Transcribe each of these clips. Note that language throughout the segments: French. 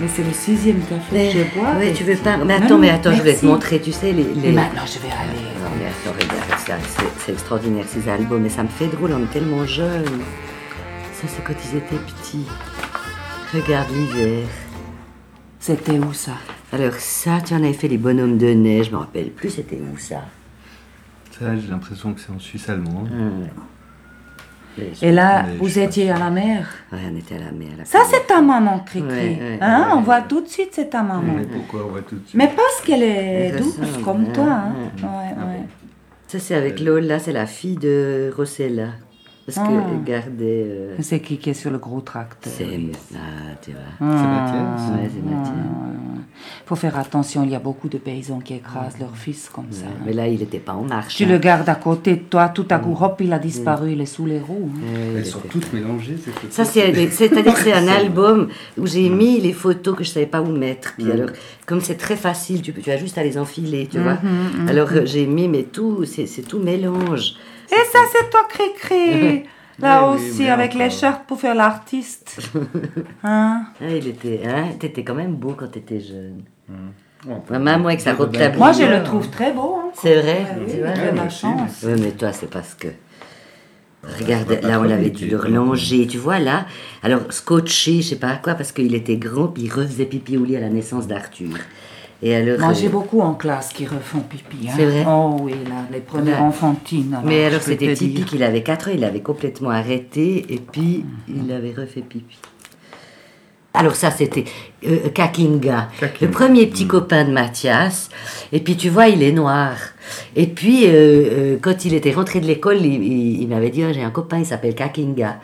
Mais c'est le sixième café que je bois. Oui, tu veux pas. Mais Non, attends, mais attends, je vais te montrer, tu sais, les. Et les- maintenant, je vais aller. Non, mais attends, regarde, ça, c'est- c'est extraordinaire ces albums, mais ça me fait drôle, on est tellement jeunes. Ça, c'est quand ils étaient petits. Regarde l'hiver. C'était où ça? Alors, ça, tu en avais fait les bonhommes de neige, je me rappelle plus, c'était où ça? Ça, j'ai l'impression que c'est en Suisse allemande. Les- Et là, vous étiez à la mer. Ouais, on était à la mer. Ça, c'est ta maman, Cricri. Ouais, ouais, hein, ouais, on ouais. voit tout de suite, c'est ta maman. Mais pourquoi on voit tout de suite Mais parce qu'elle est Elle douce ressemble, comme toi. Hein. ouais. Ouais, ouais. Ça, c'est avec Lola, c'est la fille de Rossella. Parce Ah. qu'elle gardait. euh, C'est qui qui est sur le gros tracteur? C'est. Ah, tu vois. C'est Mathias Ouais, c'est Mathieu. faut faire attention, il y a beaucoup de paysans qui écrasent leur fils comme ça. hein. Mais là, il n'était pas en marche. Tu hein. le gardes à côté de toi, tout à coup, hop, il a disparu, il est sous les roues. hein. Il Elles sont toutes mélangées, ces photos. Ça, c'est, c'est-à-dire que c'est un album où j'ai mis les photos que je savais pas où mettre. Puis alors, comme c'est très facile, tu, peux- tu as juste à les enfiler, tu vois. alors, euh, j'ai mis, mais tout, c'est, c'est tout mélange. Et ça, c'est toi, Cricri Là Oui, oui, aussi, avec encore. l'écharpe pour faire l'artiste. Hein? Ah, il était, hein, t'étais quand même beau quand t'étais jeune. Ouais, Vraiment, moi, avec sa robe tablière. Moi, je le trouve très beau. hein. C'est vrai, Ah oui, tu vois. la Ouais, chance. Oui, mais toi, c'est parce que. Regarde, là, on l'avait dû le relanger, tu vois, là. Alors, scotché, je sais pas quoi, parce qu'il était grand, puis il refaisait pipi au lit à la naissance d'Arthur. Et alors. Moi, euh, j'ai beaucoup en classe qui refont pipi. Hein. C'est vrai Oh oui, là, les premières Ouais. enfantines. Mais alors c'était typique, il avait 4 ans, il avait complètement arrêté et puis il avait refait pipi. Alors ça c'était euh, Kakinga, Kakinga. le premier petit copain de Mathias. Et puis tu vois, il est noir. Et puis euh, euh, quand il était rentré de l'école, il, il- il m'avait dit Ah, j'ai un copain, il s'appelle Kakinga.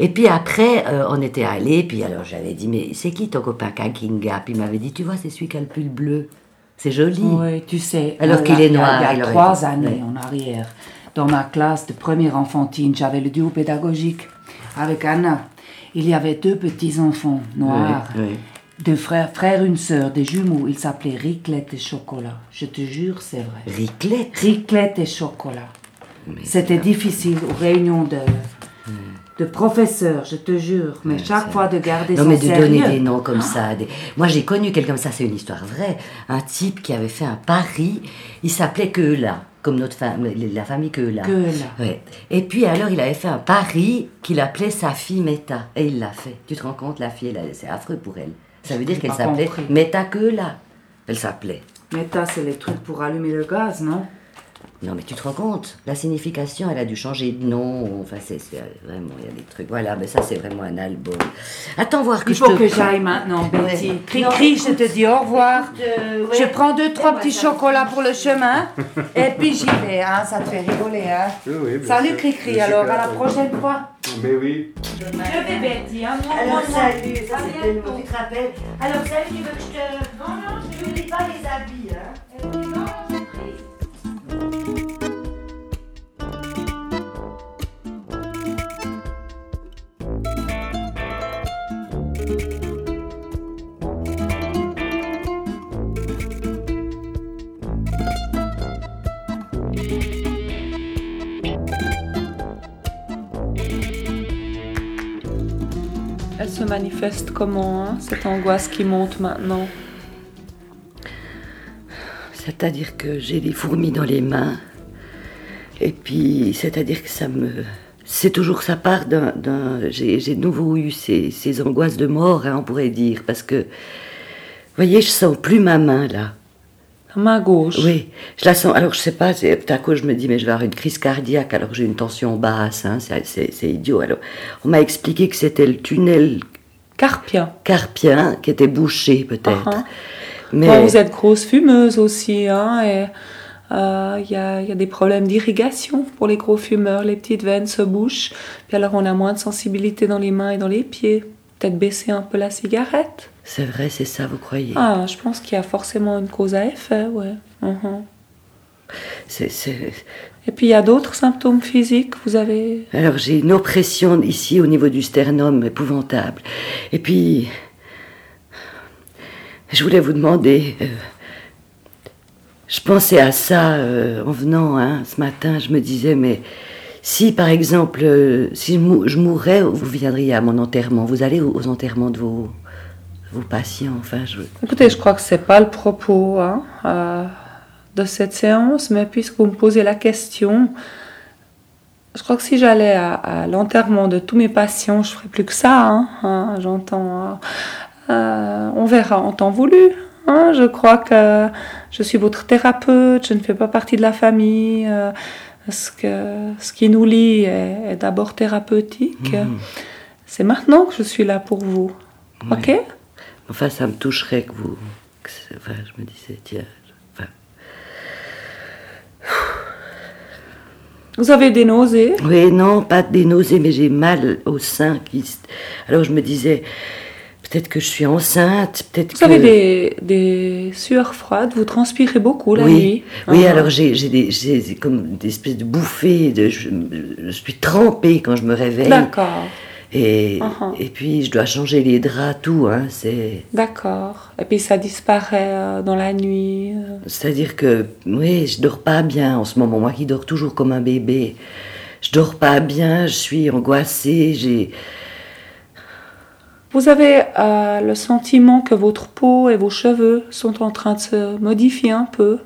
Et puis après, on était allés, puis alors j'avais dit mais c'est qui ton copain Kakinga? Puis il m'avait dit tu vois, c'est celui qui a le pull bleu. C'est joli. Oui, tu sais. Alors qu'il est noir, Il y a il trois années Ouais. en arrière, dans ma classe de première enfantine, j'avais le duo pédagogique avec Anna. Il y avait deux petits-enfants noirs, deux frères, frères, une sœur, des jumeaux. Ils s'appelaient Riclette et Chocolat. Je te jure, c'est vrai. Riclette? Riclette et Chocolat. C'était difficile aux réunions de, de professeurs, je te jure. Mais chaque fois de garder Non, son mais de sérieux. donner des noms comme ça. des- Moi, j'ai connu quelqu'un comme ça, c'est une histoire vraie. Un type qui avait fait un pari, il s'appelait Keula, comme notre famille, la famille. Keula. Ouais. Et puis, alors, il avait fait un pari qu'il appelait sa fille Meta. Et il l'a fait. Tu te rends compte, la fille, c'est affreux pour elle. Ça veut dire qu'elle s'appelait. Meta Keula. Elle s'appelait. Ça, c'est les trucs pour allumer le gaz, non? Non, mais tu te rends compte La signification, elle a dû changer de nom. Enfin, c'est c'est vraiment, il y a des trucs. Voilà, mais ça, c'est vraiment un album. Attends voir que Il je faut te... que j'aille maintenant, Betty. Ouais. Cri, Non, cri, je te dis au revoir. Euh, Je prends deux, trois petits chocolats pour le chemin. et puis j'y vais, hein. Ça te fait rigoler, hein. Oui, oui, bien Salut. Cri, cri. Alors, super. à la prochaine fois. Mais oui. Je vais, Betty, hein. Alors salut, ça c'était le mot, tu te rappelles Alors salut, tu veux que je te... Non, non, je ne lis pas les habits, hein Elle se manifeste comment, hein, cette angoisse qui monte maintenant? C'est-à-dire que j'ai des fourmis dans les mains. Et puis, c'est-à-dire que ça me... C'est toujours ça part d'un... j'ai de nouveau eu ces, ces angoisses de mort, hein, on pourrait dire. Parce que, vous voyez, je sens plus ma main, là. Main gauche. Oui, je la sens. Alors, je sais pas, tout à coup, je me dis, mais je vais avoir une crise cardiaque alors que j'ai une tension basse. Hein, c'est- idiot. Alors, on m'a expliqué que c'était le tunnel Carpien. carpien qui était bouché, peut-être. Uh-huh. Mais Bon, vous êtes grosse fumeuse aussi, hein, et euh, il y, a, y a des problèmes d'irrigation pour les gros fumeurs. Les petites veines se bouchent, puis alors on a moins de sensibilité dans les mains et dans les pieds. Peut-être baisser un peu la cigarette. c'est vrai, c'est ça, vous croyez Ah, je pense qu'il y a forcément une cause à effet, ouais. C'est- Et puis il y a d'autres symptômes physiques. Vous avez Alors, j'ai une oppression ici au niveau du sternum épouvantable. Et puis, je voulais vous demander. euh, je pensais à ça euh, en venant hein, ce matin. Je me disais, mais si par exemple, euh, si je, mou- je mourais, vous viendriez à mon enterrement. Vous allez aux, enterrements de vos, patients. Enfin, je... Écoutez, je crois que c'est pas le propos hein, euh, de cette séance, mais puisque vous me posez la question, je crois que si j'allais à, l'enterrement de tous mes patients, je ferais plus que ça. hein, hein, J'entends. euh, on verra en temps voulu. je crois que je suis votre thérapeute, je ne fais pas partie de la famille. Ce, que, ce qui nous lie est, est d'abord thérapeutique. Mhm. C'est maintenant que je suis là pour vous. Ok? Enfin, ça me toucherait que vous. que enfin, je me disais, tiens. enfin, Vous avez des nausées? Oui, non, pas des nausées, mais j'ai mal au sein. Qui... Alors je me disais, peut-être que je suis enceinte, peut-être Vous que. avez des, des sueurs froides, vous transpirez beaucoup la oui, nuit. oui. Ah. Alors j'ai j'ai des, j'ai comme des espèces de bouffées. De, je, je suis trempée quand je me réveille. D'accord, Et, Uh-huh. et puis je dois changer les draps, tout. Hein, c'est. d'accord. Et puis ça disparaît euh, dans la nuit. euh. C'est-à-dire que, oui, je dors pas bien en ce moment. Moi qui dors toujours comme un bébé, je dors pas bien, je suis angoissée, j'ai. Vous avez euh, le sentiment que votre peau et vos cheveux sont en train de se modifier un peu?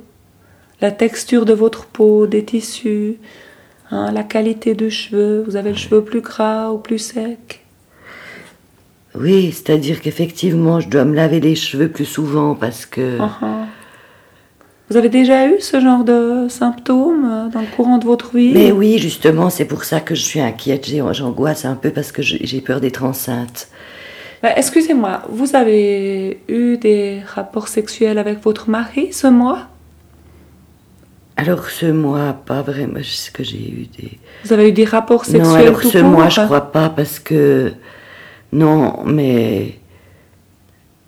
La texture de votre peau, des tissus, hein, la qualité de cheveux. Vous avez le cheveu plus gras ou plus sec? Oui, c'est-à-dire qu'effectivement, je dois me laver les cheveux plus souvent parce que. Ah, ah. Vous avez déjà eu ce genre de symptômes euh, dans le courant de votre vie? Mais oui, justement, c'est pour ça que je suis inquiète, j'ai- j'angoisse un peu parce que j'ai peur d'être enceinte. Bah, Excusez-moi, vous avez eu des rapports sexuels avec votre mari ce mois? Alors ce mois, pas vraiment, je sais que j'ai eu des... Vous avez eu des rapports sexuels non, alors ce mois, je crois pas parce que... Non, mais...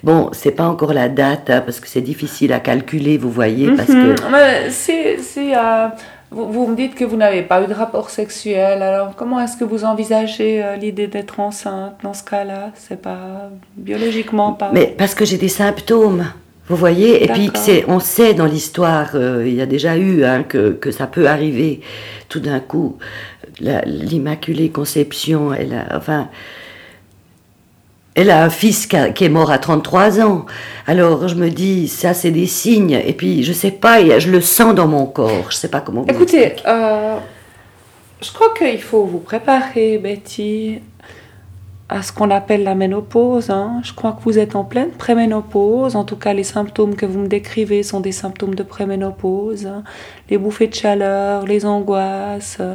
Bon, c'est pas encore la date, hein, parce que c'est difficile à calculer, vous voyez, parce que... Mhm. Mais si, si, euh, vous, vous me dites que vous n'avez pas eu de rapport sexuel, alors comment est-ce que vous envisagez euh, l'idée d'être enceinte dans ce cas-là? C'est pas biologiquement pas. Mais parce que j'ai des symptômes, vous voyez, et puis on sait dans l'histoire, euh, il y a déjà eu hein, que, que ça peut arriver tout d'un coup. L'Immaculée Conception, elle a, enfin, elle a un fils qui, est mort à 33 ans. Alors je me dis, ça c'est des signes, et puis je sais pas, je le sens dans mon corps, je sais pas comment. Écoutez, euh, je crois qu'il faut vous préparer, Betty, à ce qu'on appelle la ménopause. hein. Je crois que vous êtes en pleine préménopause. En tout cas, les symptômes que vous me décrivez sont des symptômes de préménopause. hein. Les bouffées de chaleur, les angoisses, euh,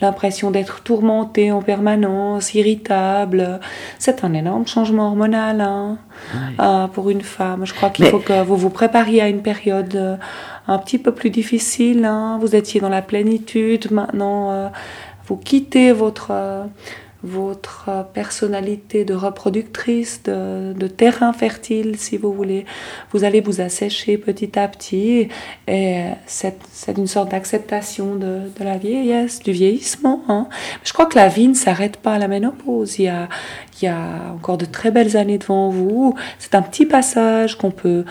l'impression d'être tourmenté en permanence, irritable. C'est un énorme changement hormonal hein, euh, pour une femme. Je crois qu'il Mais- faut que vous vous prépariez à une période euh, un petit peu plus difficile. hein. Vous étiez dans la plénitude, maintenant euh, vous quittez votre, votre personnalité de reproductrice, de, de terrain fertile, si vous voulez. Vous allez vous assécher petit à petit et c'est une sorte d'acceptation de, de la vieillesse, du vieillissement. hein. Je crois que la vie ne s'arrête pas à la ménopause. Il y a, il y a encore de très belles années devant vous. C'est un petit passage qu'on peut,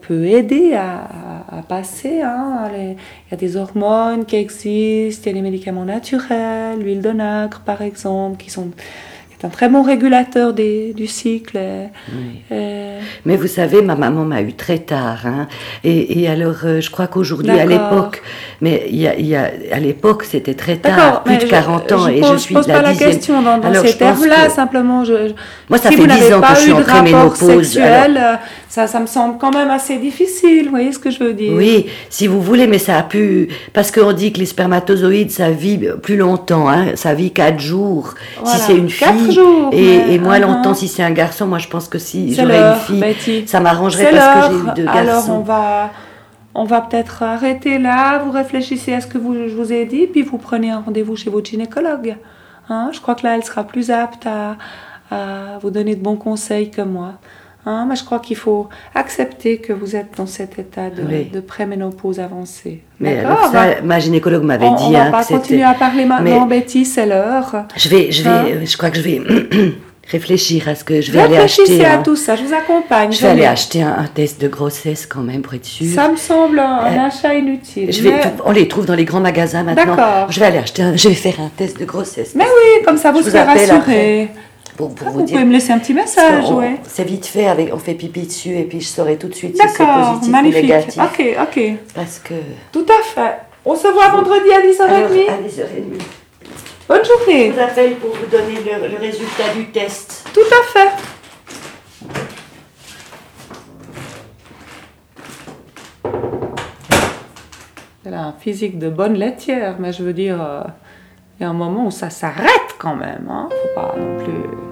peut aider à- à passer. hein. Il y a des hormones qui existent, il y a les médicaments naturels, l'huile de nacre par exemple, qui sont un très bon régulateur des, du cycle. et- et- Mais vous savez, ma maman m'a eu très tard. hein. Et, et alors, euh, je crois qu'aujourd'hui, à l'époque, mais y a, y a- à l'époque, c'était très tard, plus de je- 40 ans, je et pose, je suis pose la pas la question dans, dans Alors, ces je termes-là, que- simplement. Je, je- Moi, ça si fait vous 10 n'avez ans que je suis en préménopause, sexuel, euh, ça, ça me semble quand même assez difficile. Vous voyez ce que je veux dire? Oui, si vous voulez, mais ça a pu... Parce qu'on dit que les spermatozoïdes, ça vit plus longtemps, hein, ça vit 4 jours, Voilà, si c'est une fille, et, et moins uh-huh. longtemps si c'est un garçon. Moi, je pense que si C'est j'aurais une fille, Betty. ça m'arrangerait parce que j'ai eu deux Alors garçons. on va, on va peut-être arrêter là. Vous réfléchissez à ce que vous, je vous ai dit, puis vous prenez un rendez-vous chez votre gynécologue. Hein, je crois que là, elle sera plus apte à, à vous donner de bons conseils que moi. Hein, je crois qu'il faut accepter que vous êtes dans cet état de, Oui. de préménopause avancée. Mais alors ça, ma gynécologue m'avait dit on va hein, pas que continuer à parler maintenant, Mais- Betty, c'est l'heure. Je vais, je vais, Hein euh, je crois que je vais réfléchir à ce que je vais aller Réfléchissez acheter. à un- tout ça, je vous accompagne. Je vais aller acheter un, un test de grossesse quand même pour être sûre. Ça me semble un, Euh, achat inutile. Je vais, mais- tout- on les trouve dans les grands magasins maintenant. D'accord. Je vais aller acheter, un- je vais faire un test de grossesse. Mais oui, comme ça vous Je serez rassuré. Pour, pour Ah, vous, vous dire. pouvez me laisser un petit message, ouais. C'est vite fait, avec, on fait pipi dessus et puis je saurai tout de suite si c'est D'accord, positif ou magnifique. négatif. Ok, ok. Parce que. Tout à fait. On se voit vendredi à 10h30. Alors, à 10h30. Bonne journée. Je vous appelle pour vous donner le, le résultat du test. Tout à fait. Elle a un physique de bonne laitière, mais je veux dire, euh, il y a un moment où ça s'arrête quand même. Hein. Faut pas non plus.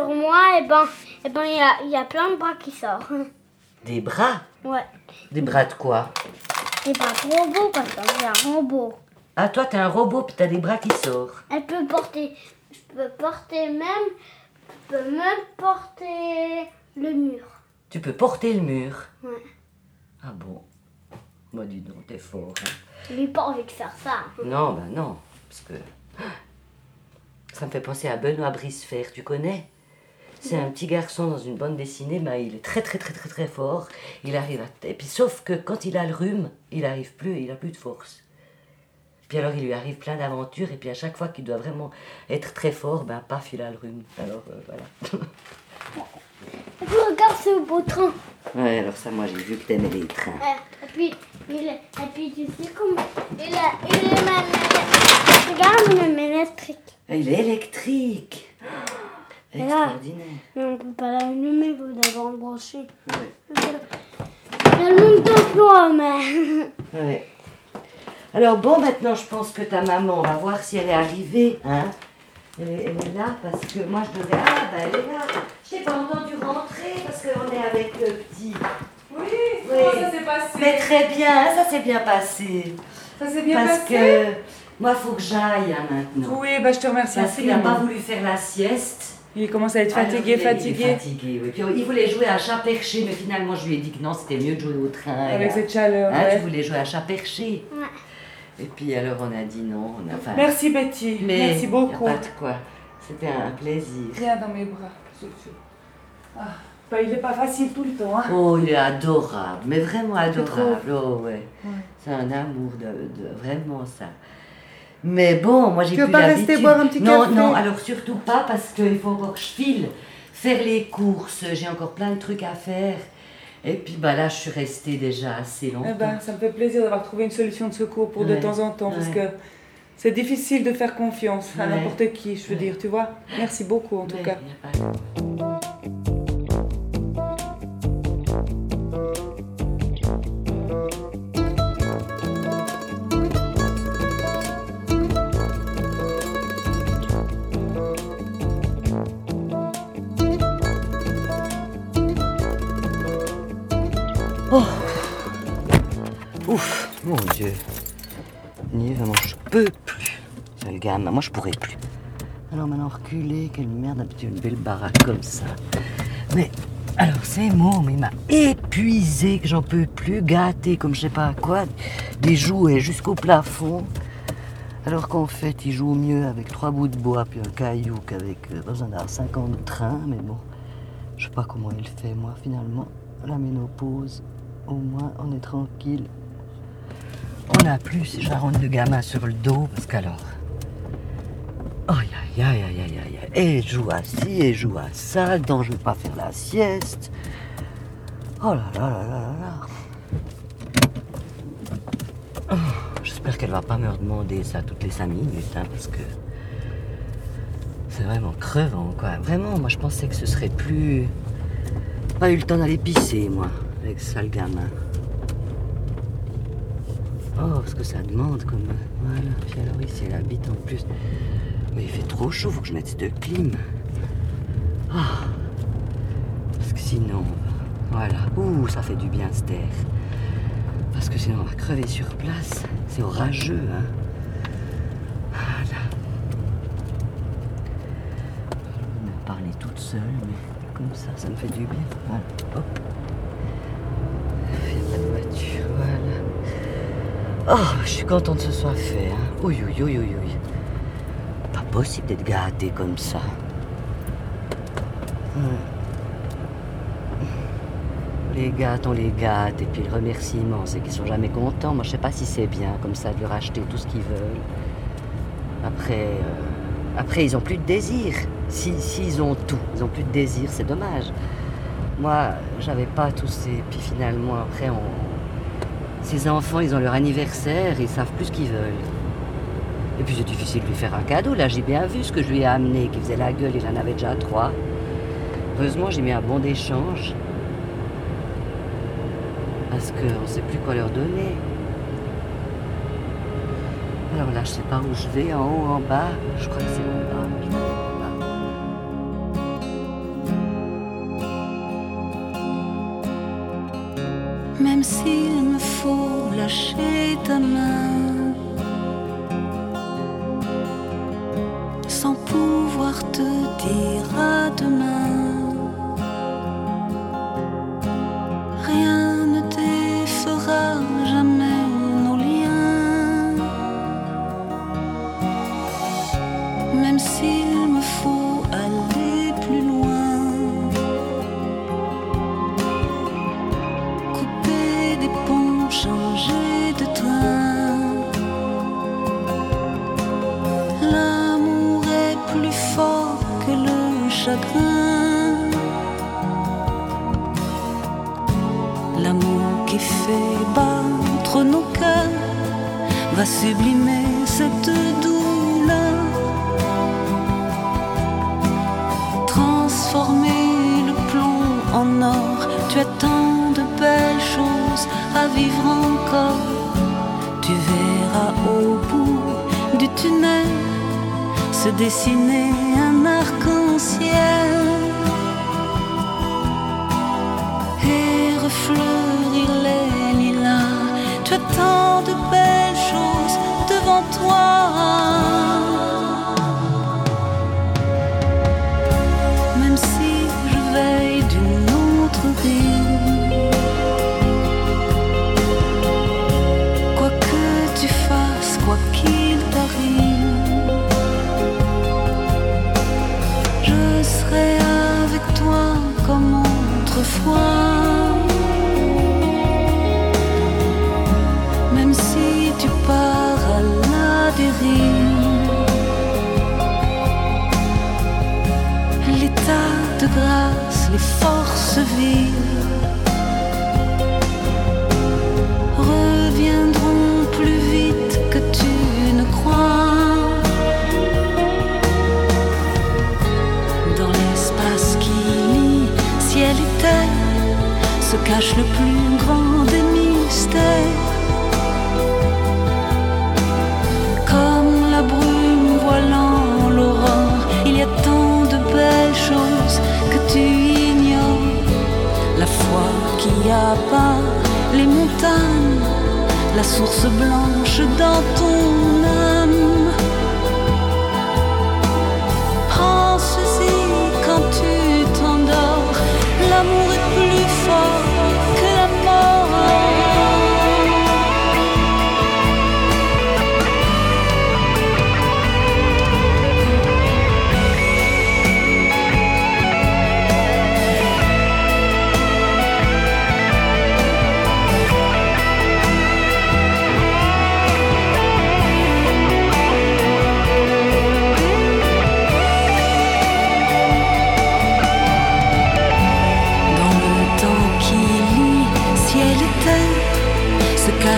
Sur moi, et ben, et ben, il y a, y a plein de bras qui sortent. Des bras? Ouais. Des bras de quoi? Et pas de robot, parce que j'ai un robot. Ah, toi t'es un robot puis t'as des bras qui sortent. Elle peut porter... Je peux porter même... Je peux même porter le mur. Tu peux porter le mur? Ouais. Ah bon? Moi, dis donc, t'es fort. hein. J'ai pas envie de faire ça. Non, ben non, parce que ça me fait penser à Benoît Brisefer, tu connais? C'est un petit garçon dans une bande dessinée, ben, il est très très très très très fort. Il arrive à... Et puis sauf que quand il a le rhume, il arrive plus, il a plus de force. Puis alors il lui arrive plein d'aventures et puis à chaque fois qu'il doit vraiment être très fort, ben paf, il a le rhume. Alors euh, voilà. Et puis, regarde ce beau train. ouais, alors ça moi j'ai vu que t'aimais les trains. Euh, Et puis, il est, et puis tu sais comment il est, il est même, regarde même électrique. Ah, Il est électrique. Extraordinaire. Mais on peut pas l'allumer, vous d'abord le brancher. Il y a le d'emploi, mais... Ouais. Alors bon, maintenant je pense que ta maman, on va voir si elle est arrivée. Hein elle, est, elle est là parce que moi je devais... Ah, bah elle est là. Je t'ai pas entendu rentrer parce qu'on est avec le petit. Oui, comment ça s'est passé? Mais très bien, ça s'est bien passé. Ça s'est parce que moi, faut que j'aille hein, maintenant. Oui, bah, je te remercie Parce qu'il n'a pas voulu faire la sieste. Il commence à être Alors, fatigué, il est- il est fatigué. fatigué, oui. Puis il voulait jouer à chat perché, mais finalement je lui ai dit que non, c'était mieux de jouer au train. Avec cette chaleur. Hein, ouais. tu voulais jouer à chat perché. Ouais. Et puis alors on a dit non. On a, enfin, Merci Betty, mais merci beaucoup. a pas de quoi. C'était un plaisir. Viens dans mes bras. Ah, bah, il n'est pas facile tout le temps. Hein. Oh, il est adorable, mais vraiment adorable. Oh, ouais. Ouais. C'est un amour de, de vraiment ça. Mais bon, moi j'ai Tu veux plus pas rester l'habitude. boire un petit non, café Non, alors surtout pas parce qu'il faut encore que je file faire les courses. J'ai encore plein de trucs à faire. Et puis bah là, je suis restée déjà assez longtemps. Eh ben, ça me fait plaisir d'avoir trouvé une solution de secours pour de temps en temps, parce que c'est difficile de faire confiance à Ouais. n'importe qui, je veux dire, tu vois. Merci beaucoup en tout cas. Ouf, mon Dieu. Ni vraiment, je peux plus. C'est le gamin, moi je pourrais plus. Alors maintenant reculer, quelle merde, une belle baraque comme ça. Mais alors ces mots, mais il m'a épuisé, que j'en peux plus, gâté comme je sais pas quoi, des jouets jusqu'au plafond. Alors qu'en fait, il joue mieux avec trois bouts de bois puis un caillou qu'avec euh, besoin d'avoir 50 trains, mais bon, je sais pas comment il fait, moi finalement. La ménopause, au moins on est tranquille. On n'a plus ces charentes de gamin sur le dos, parce qu'alors. Aïe aïe aïe aïe aïe aïe. Et je joue à ci, et joue à ça, donc je vais pas faire la sieste. Oh là là là là là là. Oh, J'espère qu'elle va pas me redemander ça toutes les cinq minutes, hein, parce que. C'est vraiment crevant, quoi. Vraiment, moi je pensais que ce serait plus. Pas eu le temps d'aller pisser, moi, avec ça, le gamin. Oh, ce que ça demande comme. Voilà, puis alors ici, elle habite en plus. Mais il fait trop chaud, faut que je mette cette clim. Ah. Parce que sinon, voilà. Ouh, ça fait du bien cette terre. Parce que sinon, on va crever sur place. C'est orageux, hein. Voilà. Je vais me parler toute seule, mais comme ça, ça me fait du bien. Voilà, hop. Oh, je suis contente que ce soit fait. Hein. Oui, oui, oui, oui, oui. Pas possible d'être gâté comme ça. Hum. Les gâtes, on les gâte, et puis le remerciement, c'est qu'ils sont jamais contents. Moi, je sais pas si c'est bien comme ça de leur acheter tout ce qu'ils veulent. Après, euh, après, ils ont plus de désir. S'ils si, s'ils ont tout, ils ont plus de désir, c'est dommage. Moi, j'avais pas tous ces. Puis finalement, après, on... ces enfants, ils ont leur anniversaire, ils savent plus ce qu'ils veulent. Et puis c'est difficile de lui faire un cadeau. Là, j'ai bien vu ce que je lui ai amené, qui faisait la gueule, il en avait déjà trois. Heureusement, j'ai mis un bon d'échange. Parce qu'on ne sait plus quoi leur donner. Alors là, je sais pas où je vais, en haut, en bas. Je crois que c'est en bas. Même s'il me faut lâcher ta main sans pouvoir te dire à demain. L'amour qui fait battre nos cœurs va sublimer cette douleur. Transformer le plomb en or, tu as tant de belles choses à vivre encore. Tu verras au bout du tunnel se dessiner un et refleurir les lilas. Tu as tant de belles choses devant toi. Même si tu pars à la dérive. L'état de grâce, les forces vives reviendront cache le plus grand des mystères. Comme la brume voilant l'aurore, il y a tant de belles choses que tu ignores. La foi qui abat les montagnes, la source blanche dans ton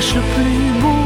le temps qui